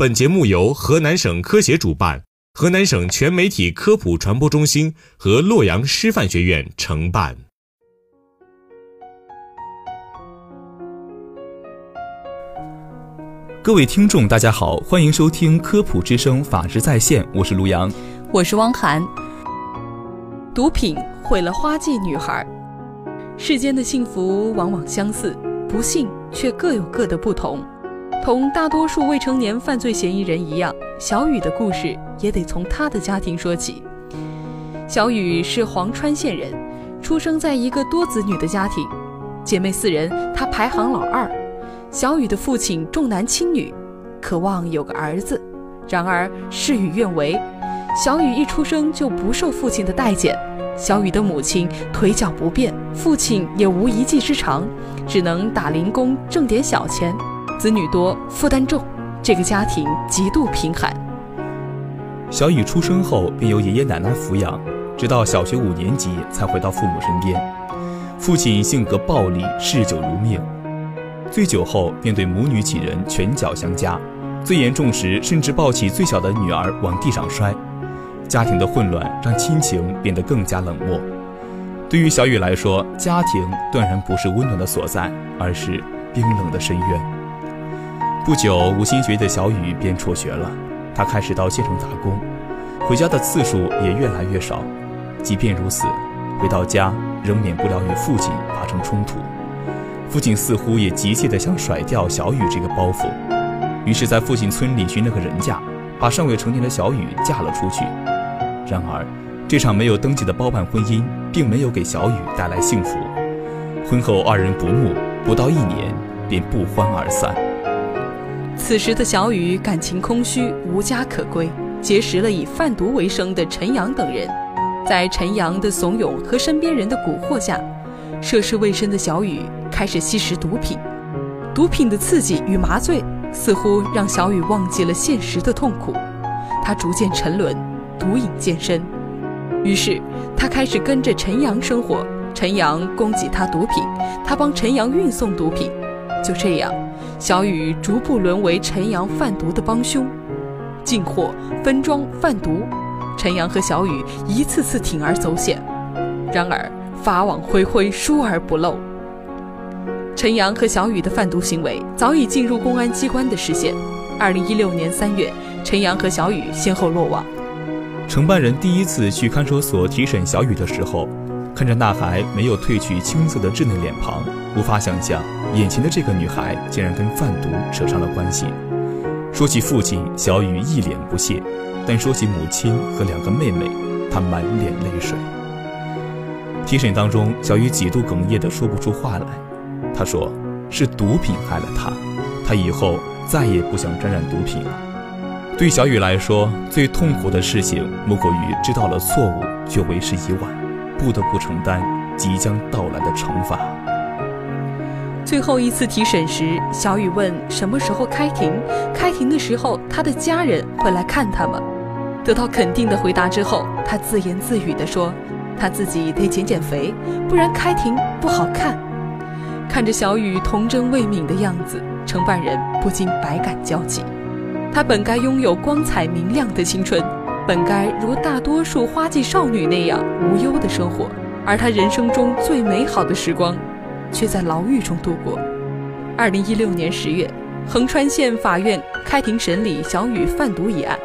本节目由河南省科协主办，河南省全媒体科普传播中心和洛阳师范学院承办。各位听众，大家好，欢迎收听科普之声法治在线，我是卢阳，我是汪涵。毒品毁了花季女孩，世间的幸福往往相似，不幸却各有各的不同。同大多数未成年犯罪嫌疑人一样，小雨的故事也得从他的家庭说起。小雨是黄川县人，出生在一个多子女的家庭，姐妹四人，她排行老二。小雨的父亲重男轻女，渴望有个儿子，然而事与愿违，小雨一出生就不受父亲的待见。小雨的母亲腿脚不便，父亲也无一技之长，只能打零工挣点小钱。子女多，负担重，这个家庭极度贫寒。小雨出生后便由爷爷奶奶抚养，直到小学五年级才回到父母身边。父亲性格暴戾，嗜酒如命，醉酒后便对母女几人拳脚相加，最严重时甚至抱起最小的女儿往地上摔。家庭的混乱让亲情变得更加冷漠。对于小雨来说，家庭断然不是温暖的所在，而是冰冷的深渊。不久，无心学的小雨便辍学了。他开始到县城打工，回家的次数也越来越少。即便如此，回到家仍免不了与父亲发生冲突。父亲似乎也急切地想甩掉小雨这个包袱，于是，在父亲村里寻了个人家，把尚未成年的小雨嫁了出去。然而，这场没有登记的包办婚姻并没有给小雨带来幸福。婚后，二人不睦，不到一年便不欢而散。此时的小雨感情空虚，无家可归，结识了以贩毒为生的陈阳等人。在陈阳的怂恿和身边人的蛊惑下，涉世未深的小雨开始吸食毒品。毒品的刺激与麻醉似乎让小雨忘记了现实的痛苦，他逐渐沉沦，毒瘾渐深。于是他开始跟着陈阳生活，陈阳供给他毒品，他帮陈阳运送毒品。就这样。小雨逐步沦为陈阳贩毒的帮凶，进货、分装、贩毒，陈阳和小雨一次次铤而走险。然而法网恢恢，疏而不漏。陈阳和小雨的贩毒行为早已进入公安机关的视线。二零一六年三月，陈阳和小雨先后落网。承办人第一次去看守所提审小雨的时候。看着那还没有褪去青涩的稚嫩脸庞，无法想象眼前的这个女孩竟然跟贩毒扯上了关系。说起父亲，小雨一脸不屑；但说起母亲和两个妹妹，她满脸泪水。提审当中，小雨几度哽咽的说不出话来。她说：“是毒品害了她，她以后再也不想沾染毒品了。”对小雨来说，最痛苦的事情莫过于知道了错误却为时已晚。不得不承担即将到来的惩罚。最后一次提审时，小雨问什么时候开庭？开庭的时候，他的家人会来看他吗？得到肯定的回答之后，他自言自语地说：“他自己得减减肥，不然开庭不好看。”看着小雨童真未泯的样子，承办人不禁百感交集。他本该拥有光彩明亮的青春。本该如大多数花季少女那样无忧的生活，而她人生中最美好的时光，却在牢狱中度过。二零一六年十月，横川县法院开庭审理小雨贩毒一案。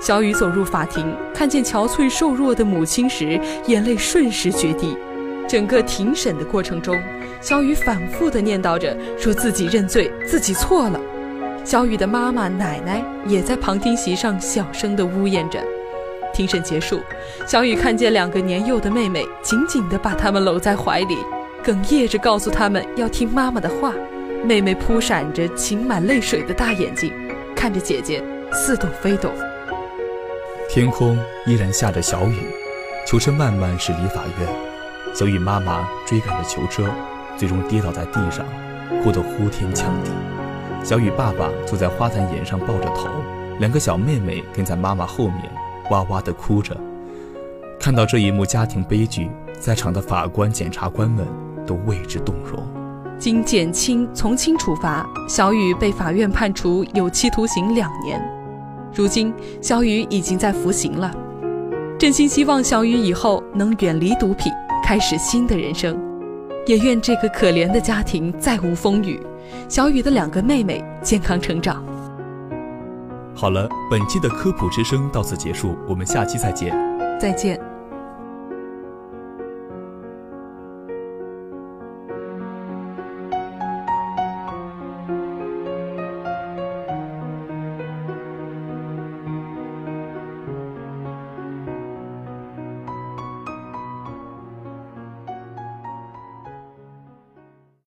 小雨走入法庭，看见憔悴瘦弱的母亲时，眼泪瞬时决堤。整个庭审的过程中，小雨反复地念叨着，说自己认罪，自己错了。小雨的妈妈、奶奶也在旁听席上小声地呜咽着。庭审结束，小雨看见两个年幼的妹妹紧紧地把他们搂在怀里，哽咽着告诉他们要听妈妈的话。妹妹扑闪着噙满泪水的大眼睛，看着姐姐似懂非懂。天空依然下着小雨，囚车慢慢驶离法院。小雨妈妈追赶着囚车，最终跌倒在地上，哭得呼天抢地。小雨爸爸坐在花坛沿上抱着头，两个小妹妹跟在妈妈后面，哇哇地哭着。看到这一幕家庭悲剧，在场的法官、检察官们都为之动容。经减轻从轻处罚，小雨被法院判处有期徒刑两年。如今，小雨已经在服刑了。真心希望小雨以后能远离毒品，开始新的人生。也愿这个可怜的家庭再无风雨，小雨的两个妹妹健康成长。好了，本期的科普之声到此结束，我们下期再见。再见。